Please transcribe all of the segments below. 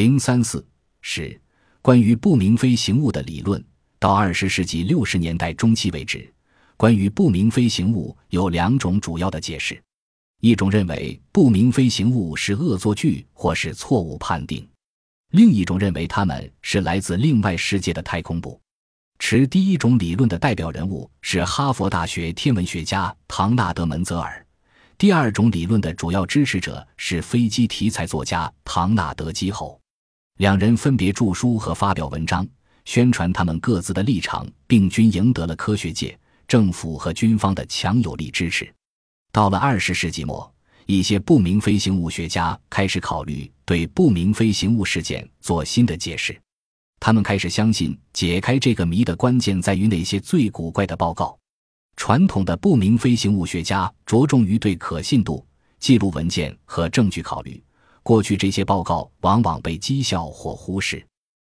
零三四是关于不明飞行物的理论。到二十世纪六十年代中期为止，关于不明飞行物有两种主要的解释：一种认为不明飞行物是恶作剧或是错误判定；另一种认为它们是来自另外世界的太空部。持第一种理论的代表人物是哈佛大学天文学家唐纳德·门泽尔。第二种理论的主要支持者是飞机题材作家唐纳德·基后。两人分别著书和发表文章，宣传他们各自的立场，并均赢得了科学界、政府和军方的强有力支持。到了二十世纪末，一些不明飞行物学家开始考虑对不明飞行物事件做新的解释。他们开始相信，解开这个谜的关键在于那些最古怪的报告。传统的不明飞行物学家着重于对可信度、记录文件和证据考虑。过去这些报告往往被讥笑或忽视，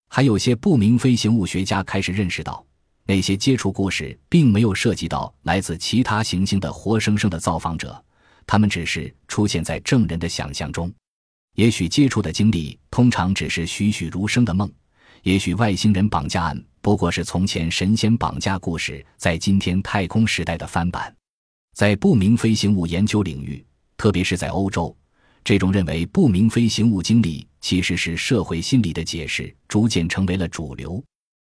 还有些不明飞行物学家开始认识到，那些接触故事并没有涉及到来自其他行星的活生生的造访者，他们只是出现在证人的想象中。也许接触的经历通常只是栩栩如生的梦，也许外星人绑架案不过是从前神仙绑架故事在今天太空时代的翻版。在不明飞行物研究领域，特别是在欧洲。这种认为不明飞行物经历其实是社会心理的解释，逐渐成为了主流。